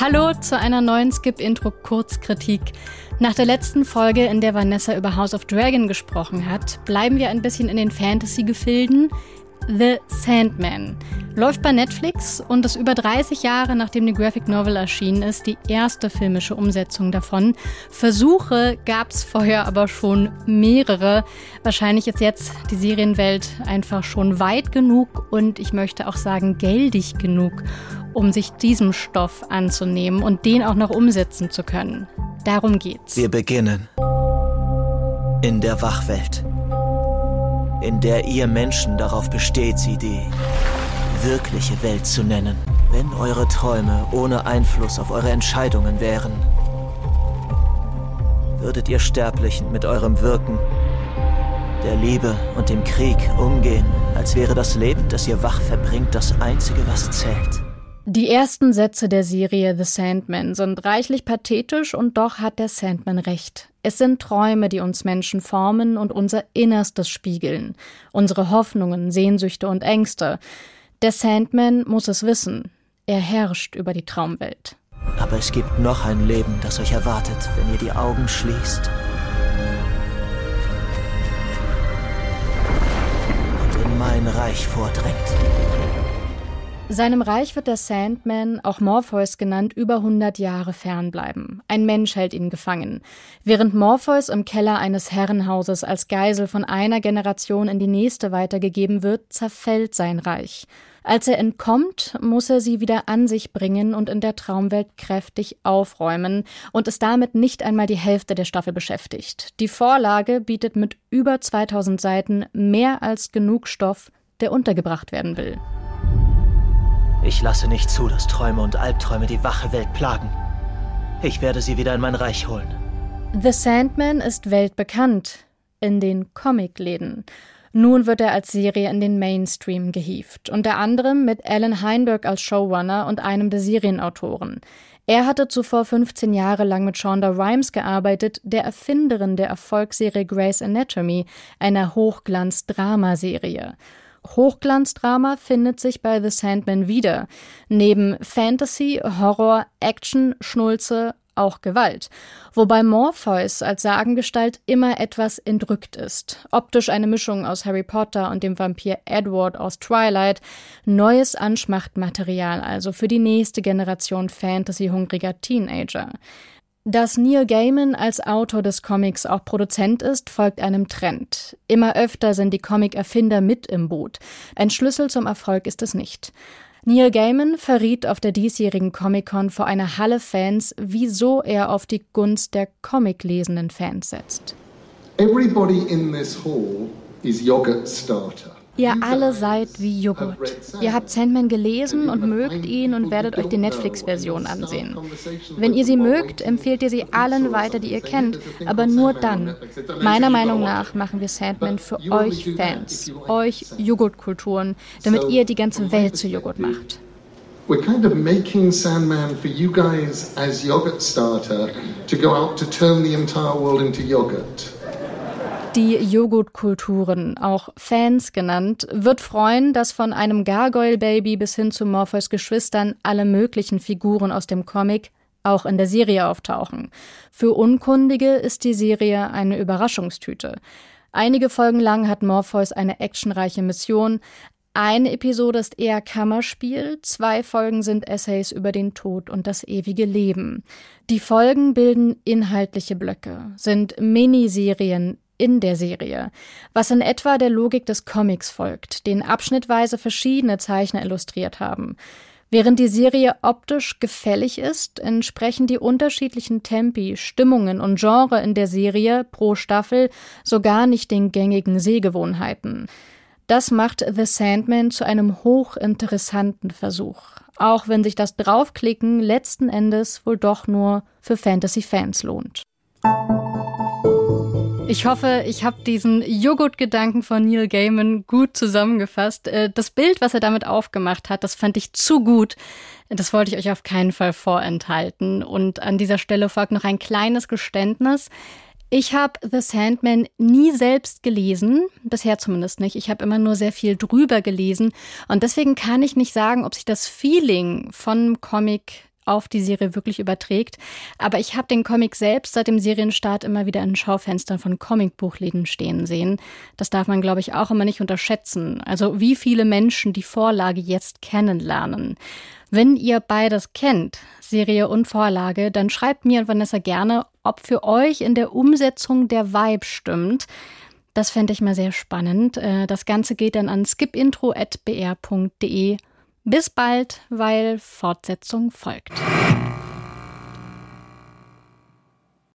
Hallo zu einer neuen Skip-Intro-Kurzkritik. Nach der letzten Folge, in der Vanessa über House of Dragon gesprochen hat, bleiben wir ein bisschen in den Fantasy-Gefilden. The Sandman. Läuft bei Netflix und ist über 30 Jahre nachdem die Graphic Novel erschienen ist, die erste filmische Umsetzung davon. Versuche gab es vorher aber schon mehrere. Wahrscheinlich ist jetzt die Serienwelt einfach schon weit genug und ich möchte auch sagen geldig genug, um sich diesem Stoff anzunehmen und den auch noch umsetzen zu können. Darum geht's. Wir beginnen in der Wachwelt in der ihr Menschen darauf besteht, sie die wirkliche Welt zu nennen. Wenn eure Träume ohne Einfluss auf eure Entscheidungen wären, würdet ihr Sterblichen mit eurem Wirken, der Liebe und dem Krieg umgehen, als wäre das Leben, das ihr wach verbringt, das Einzige, was zählt. Die ersten Sätze der Serie The Sandman sind reichlich pathetisch und doch hat der Sandman recht. Es sind Träume, die uns Menschen formen und unser Innerstes spiegeln, unsere Hoffnungen, Sehnsüchte und Ängste. Der Sandman muss es wissen. Er herrscht über die Traumwelt. Aber es gibt noch ein Leben, das euch erwartet, wenn ihr die Augen schließt. Und in mein Reich vordringt. Seinem Reich wird der Sandman, auch Morpheus genannt, über 100 Jahre fernbleiben. Ein Mensch hält ihn gefangen. Während Morpheus im Keller eines Herrenhauses als Geisel von einer Generation in die nächste weitergegeben wird, zerfällt sein Reich. Als er entkommt, muss er sie wieder an sich bringen und in der Traumwelt kräftig aufräumen und ist damit nicht einmal die Hälfte der Staffel beschäftigt. Die Vorlage bietet mit über 2000 Seiten mehr als genug Stoff, der untergebracht werden will. Ich lasse nicht zu, dass Träume und Albträume die wache Welt plagen. Ich werde sie wieder in mein Reich holen. The Sandman ist weltbekannt in den Comicläden. Nun wird er als Serie in den Mainstream gehievt, unter anderem mit Alan Heinberg als Showrunner und einem der Serienautoren. Er hatte zuvor 15 Jahre lang mit Shonda Rhimes gearbeitet, der Erfinderin der Erfolgsserie Grey's Anatomy, einer Hochglanz-Dramaserie. Hochglanzdrama findet sich bei The Sandman wieder. Neben Fantasy, Horror, Action, Schnulze auch Gewalt. Wobei Morpheus als Sagengestalt immer etwas entrückt ist. Optisch eine Mischung aus Harry Potter und dem Vampir Edward aus Twilight. Neues Anschmachtmaterial also für die nächste Generation Fantasy-hungriger Teenager. Dass Neil Gaiman als Autor des Comics auch Produzent ist, folgt einem Trend. Immer öfter sind die Comic-Erfinder mit im Boot. Ein Schlüssel zum Erfolg ist es nicht. Neil Gaiman verriet auf der diesjährigen Comic-Con vor einer Halle Fans, wieso er auf die Gunst der Comic-lesenden Fans setzt. Everybody in this hall is yogurt starter. Ihr alle seid wie Joghurt. Ihr habt Sandman gelesen und mögt ihn und werdet euch die Netflix-Version ansehen. Wenn ihr sie mögt, empfehlt ihr sie allen weiter, die ihr kennt, aber nur dann. Meiner Meinung nach machen wir Sandman für euch Fans, euch Joghurtkulturen, damit ihr die ganze Welt zu Joghurt macht. We're kind of making Sandman for you guys as yogurt starter to go out to turn the entire world into yogurt. Die Joghurtkulturen, auch Fans genannt, wird freuen, dass von einem Gargoyle-Baby bis hin zu Morpheus Geschwistern alle möglichen Figuren aus dem Comic auch in der Serie auftauchen. Für Unkundige ist die Serie eine Überraschungstüte. Einige Folgen lang hat Morpheus eine actionreiche Mission. Eine Episode ist eher Kammerspiel, zwei Folgen sind Essays über den Tod und das ewige Leben. Die Folgen bilden inhaltliche Blöcke, sind Miniserien in der Serie, was in etwa der Logik des Comics folgt, den abschnittweise verschiedene Zeichner illustriert haben. Während die Serie optisch gefällig ist, entsprechen die unterschiedlichen Tempi, Stimmungen und Genre in der Serie pro Staffel sogar nicht den gängigen Sehgewohnheiten. Das macht The Sandman zu einem hochinteressanten Versuch, auch wenn sich das Draufklicken letzten Endes wohl doch nur für Fantasy-Fans lohnt. Ich hoffe, ich habe diesen Joghurt-Gedanken von Neil Gaiman gut zusammengefasst. Äh, das Bild, was er damit aufgemacht hat, das fand ich zu gut. Das wollte ich euch auf keinen Fall vorenthalten. Und an dieser Stelle folgt noch ein kleines Geständnis. Ich habe The Sandman nie selbst gelesen, bisher zumindest nicht. Ich habe immer nur sehr viel drüber gelesen und deswegen kann ich nicht sagen, ob sich das Feeling von Comic auf die Serie wirklich überträgt. Aber ich habe den Comic selbst seit dem Serienstart immer wieder in Schaufenstern von Comicbuchläden stehen sehen. Das darf man, glaube ich, auch immer nicht unterschätzen. Also wie viele Menschen die Vorlage jetzt kennenlernen. Wenn ihr beides kennt, Serie und Vorlage, dann schreibt mir und Vanessa gerne, ob für euch in der Umsetzung der Vibe stimmt. Das fände ich mal sehr spannend. Äh, das Ganze geht dann an skipintro.br.de. Bis bald, weil Fortsetzung folgt.